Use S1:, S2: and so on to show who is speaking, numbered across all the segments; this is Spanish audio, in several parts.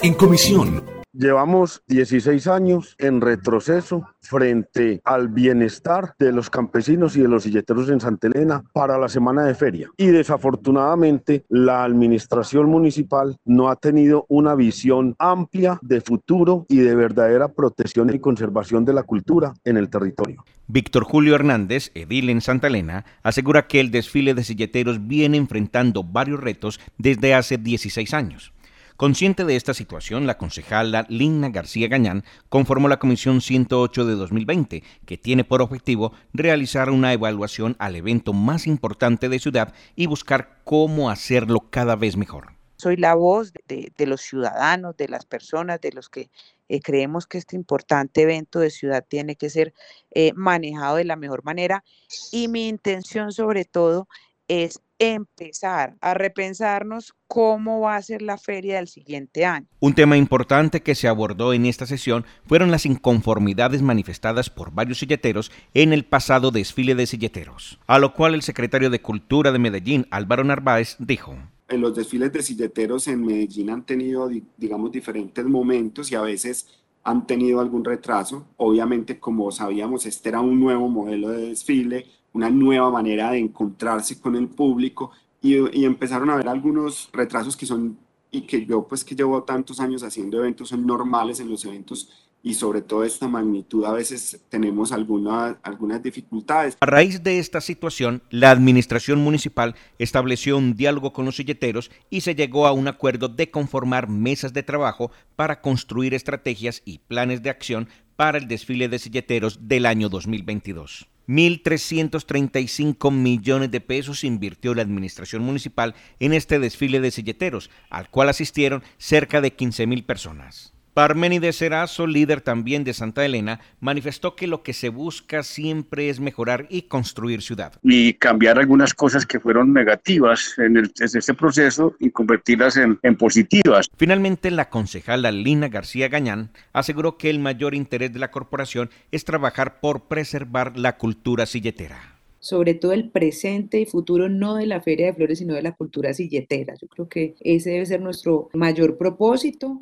S1: En comisión.
S2: Llevamos 16 años en retroceso frente al bienestar de los campesinos y de los silleteros en Santa Elena para la semana de feria. Y desafortunadamente la administración municipal no ha tenido una visión amplia de futuro y de verdadera protección y conservación de la cultura en el territorio.
S3: Víctor Julio Hernández, edil en Santa Elena, asegura que el desfile de silleteros viene enfrentando varios retos desde hace 16 años. Consciente de esta situación, la concejala Lina García Gañán conformó la Comisión 108 de 2020, que tiene por objetivo realizar una evaluación al evento más importante de ciudad y buscar cómo hacerlo cada vez mejor.
S4: Soy la voz de, los ciudadanos, de las personas, de los que eh, creemos que este importante evento de ciudad tiene que ser eh, manejado de la mejor manera y mi intención sobre todo es empezar a repensarnos cómo va a ser la feria del siguiente año.
S3: Un tema importante que se abordó en esta sesión fueron las inconformidades manifestadas por varios silleteros en el pasado desfile de silleteros, a lo cual el secretario de Cultura de Medellín, Álvaro Narváez, dijo.
S5: En los desfiles de silleteros en Medellín han tenido, digamos, diferentes momentos y a veces han tenido algún retraso. Obviamente, como sabíamos, este era un nuevo modelo de desfile, una nueva manera de encontrarse con el público y, empezaron a ver algunos retrasos que son y que yo pues que llevo tantos años haciendo eventos son normales en los eventos y sobre todo esta magnitud a veces tenemos alguna, algunas dificultades.
S3: A raíz de esta situación, la administración municipal estableció un diálogo con los silleteros y se llegó a un acuerdo de conformar mesas de trabajo para construir estrategias y planes de acción para el desfile de silleteros del año 2022. 1.335 millones de pesos invirtió la administración municipal en este desfile de silleteros, al cual asistieron cerca de 15.000 personas. Parménides Serazo, líder también de Santa Elena, manifestó que lo que se busca siempre es mejorar y construir ciudad.
S6: Y cambiar algunas cosas que fueron negativas en, este proceso y convertirlas en, en positivas.
S3: Finalmente, la concejala Lina García Gañán aseguró que el mayor interés de la corporación es trabajar por preservar la cultura silletera
S7: sobre todo el presente y futuro no de la Feria de Flores, sino de la cultura silletera. Yo creo que ese debe ser nuestro mayor propósito.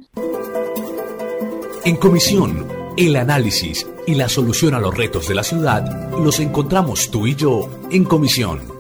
S1: En comisión, el análisis y la solución a los retos de la ciudad los encontramos tú y yo en comisión.